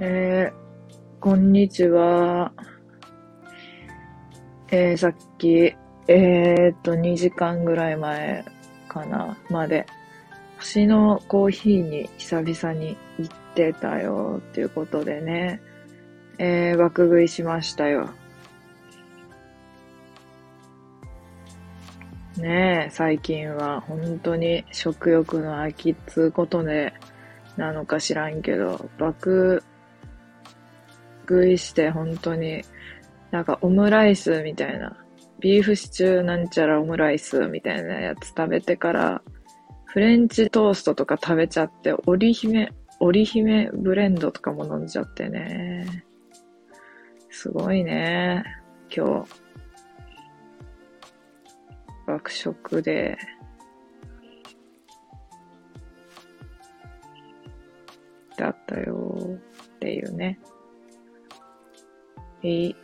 えー、こんにちは。えー、さっき、えー、っと、2時間ぐらい前かな、まで、星のコーヒーに久々に行ってたよ、っていうことでね、えー、爆食いしましたよ。ねえ、最近は本当に食欲の秋っつうことで、なのか知らんけど、爆食いして本当に、なんかオムライスみたいな、ビーフシチューなんちゃらオムライスみたいなやつ食べてから、フレンチトーストとか食べちゃって、織姫、織姫ブレンドとかも飲んじゃってね。すごいね、今日。学食で、だったよっていうね。えい。